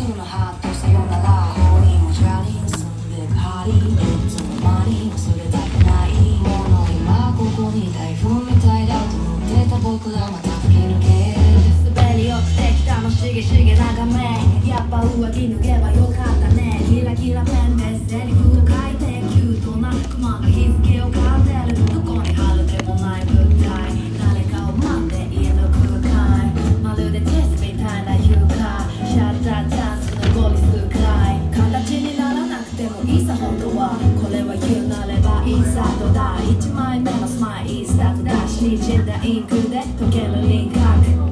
soon a heart to say on a lot Holding or drowning some big party It's a money 忘れたくないもの今ここに台風みたいだと思ってた僕らまた吹き抜け滑り落ちてきたのしげしげ眺めやっぱ上着脱げばもいいさ本当はこれは言うなればインサートだ。1枚目のスマイルスタートだし滲んだインクで溶ける輪郭。